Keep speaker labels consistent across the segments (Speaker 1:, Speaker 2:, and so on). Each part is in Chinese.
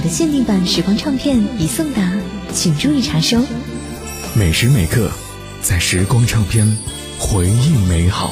Speaker 1: 的
Speaker 2: 限定版时光唱片已送达，请注意查收。
Speaker 3: 每时每刻，在时光唱片回忆美好。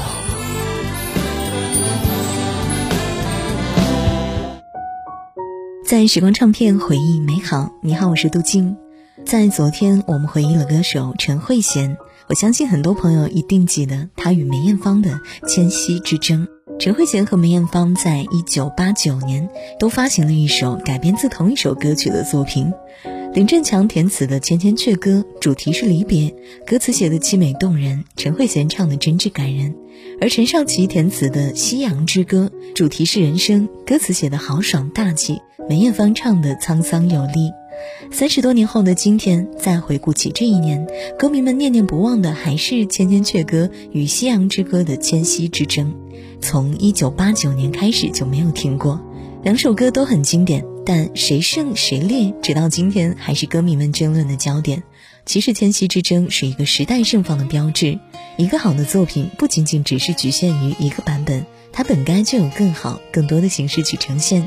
Speaker 2: 在时光唱片回忆美好。你好，我是杜静。在昨天，我们回忆了歌手陈慧娴。我相信很多朋友一定记得她与梅艳芳的千徙之争。陈慧娴和梅艳芳在1989年都发行了一首改编自同一首歌曲的作品。林振强填词的《千千阙歌》，主题是离别，歌词写的凄美动人，陈慧娴唱的真挚感人。而陈少琪填词的《夕阳之歌》，主题是人生，歌词写的豪爽大气，梅艳芳唱的沧桑有力。三十多年后的今天，再回顾起这一年，歌迷们念念不忘的还是《千千阙歌》与《夕阳之歌》的千禧之争。从1989年开始就没有停过，两首歌都很经典，但谁胜谁劣，直到今天还是歌迷们争论的焦点。其实，千禧之争是一个时代盛放的标志。一个好的作品，不仅仅只是局限于一个版本，它本该就有更好、更多的形式去呈现。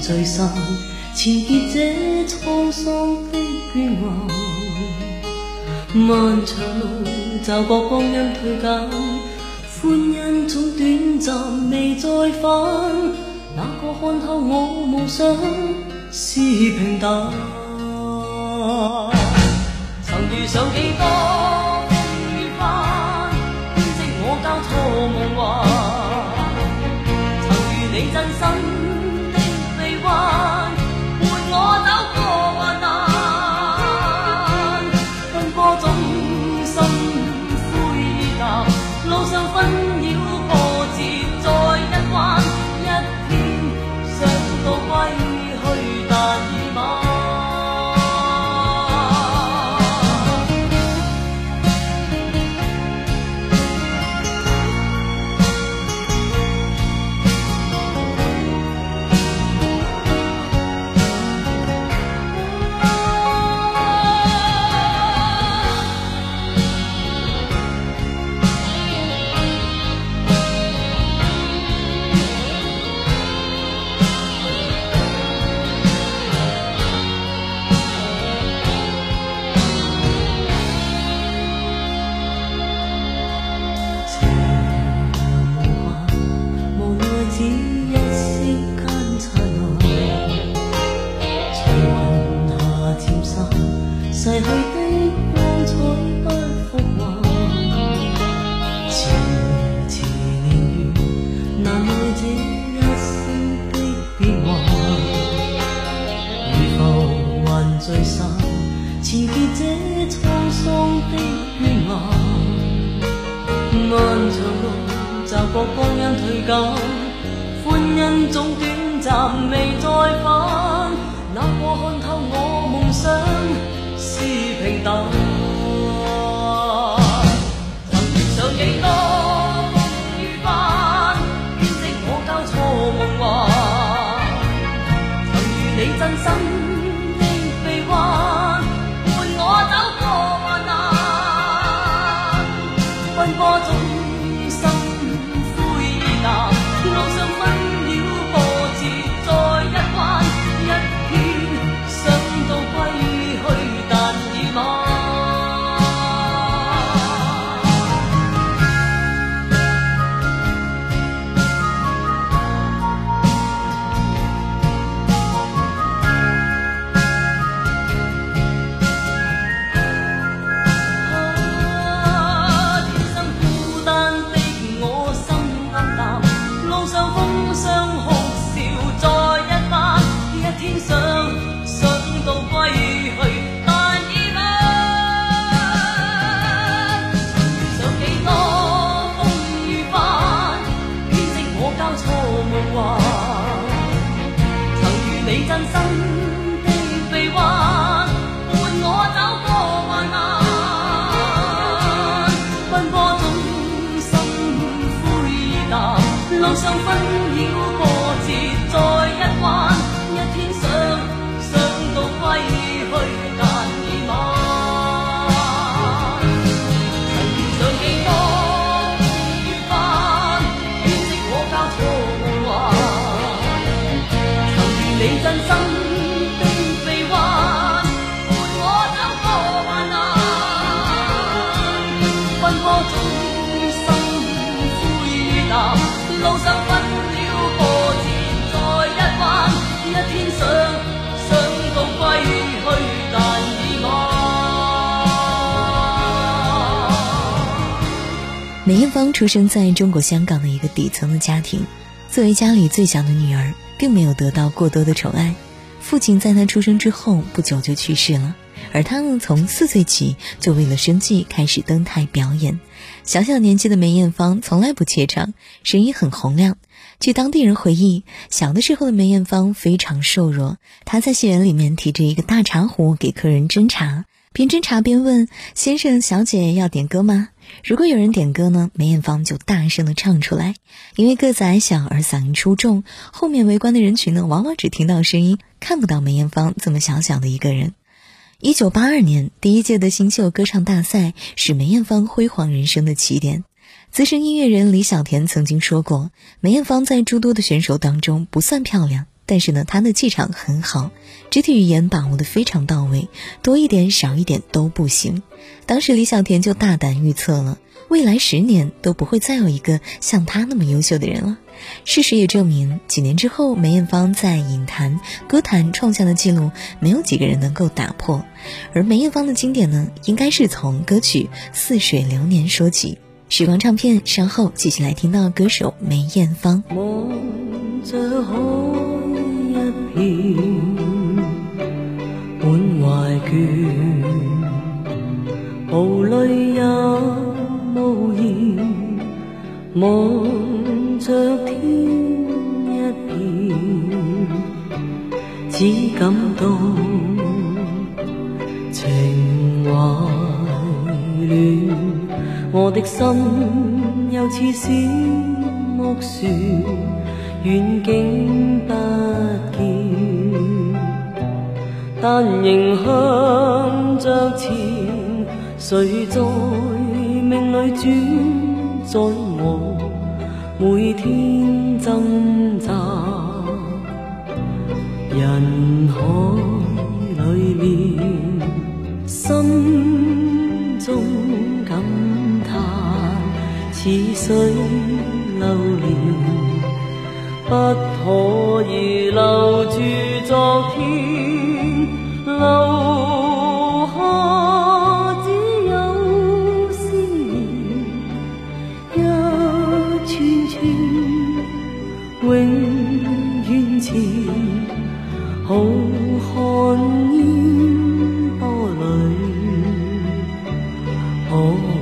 Speaker 1: 聚散，缠结这沧桑的眷恋。漫长路，走过光阴退减，欢欣总短暂，未再返。哪个看透我梦想是平淡？曾遇上几多？路上分。逝去的光彩不复还，迟迟年月难耐这一生的变幻。如浮云聚散，缠结这沧桑的天涯。漫长路，骤过光阴退减，欢欣总短暂，未再返。哪个看透我梦想？是平等。黄分。
Speaker 2: 梅艳芳出生在中国香港的一个底层的家庭，作为家里最小的女儿，并没有得到过多的宠爱。父亲在她出生之后不久就去世了，而她呢，从四岁起就为了生计开始登台表演。小小年纪的梅艳芳从来不怯场，声音很洪亮。据当地人回忆，小的时候的梅艳芳非常瘦弱，她在戏园里面提着一个大茶壶给客人斟茶。边侦查边问：“先生、小姐，要点歌吗？”如果有人点歌呢，梅艳芳就大声的唱出来。因为个子矮小而嗓音出众，后面围观的人群呢，往往只听到声音，看不到梅艳芳这么小小的一个人。一九八二年第一届的新秀歌唱大赛是梅艳芳辉煌人生的起点。资深音乐人李小田曾经说过：“梅艳芳在诸多的选手当中不算漂亮。”但是呢，他的气场很好，肢体语言把握的非常到位，多一点少一点都不行。当时李小田就大胆预测了，未来十年都不会再有一个像她那么优秀的人了。事实也证明，几年之后，梅艳芳在影坛、歌坛创下的记录，没有几个人能够打破。而梅艳芳的经典呢，应该是从歌曲《似水流年》说起。时光唱片，稍后继续来听到歌手梅艳芳。
Speaker 1: 满怀倦，无泪也无言，望着天一片，只感到情怀乱。我的心又似小木船。远景不见，但仍向着前。谁在命里主宰我每天挣扎？人海里面，心中感叹，似水流年。不可以留住昨天，留下只有思念，一串串永远缠，浩瀚烟波里，我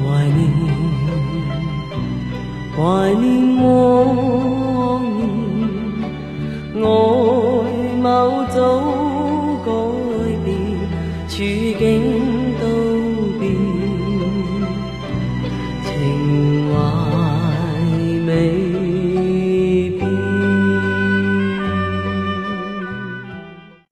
Speaker 1: 怀念，怀念。爱貌早改变，处境。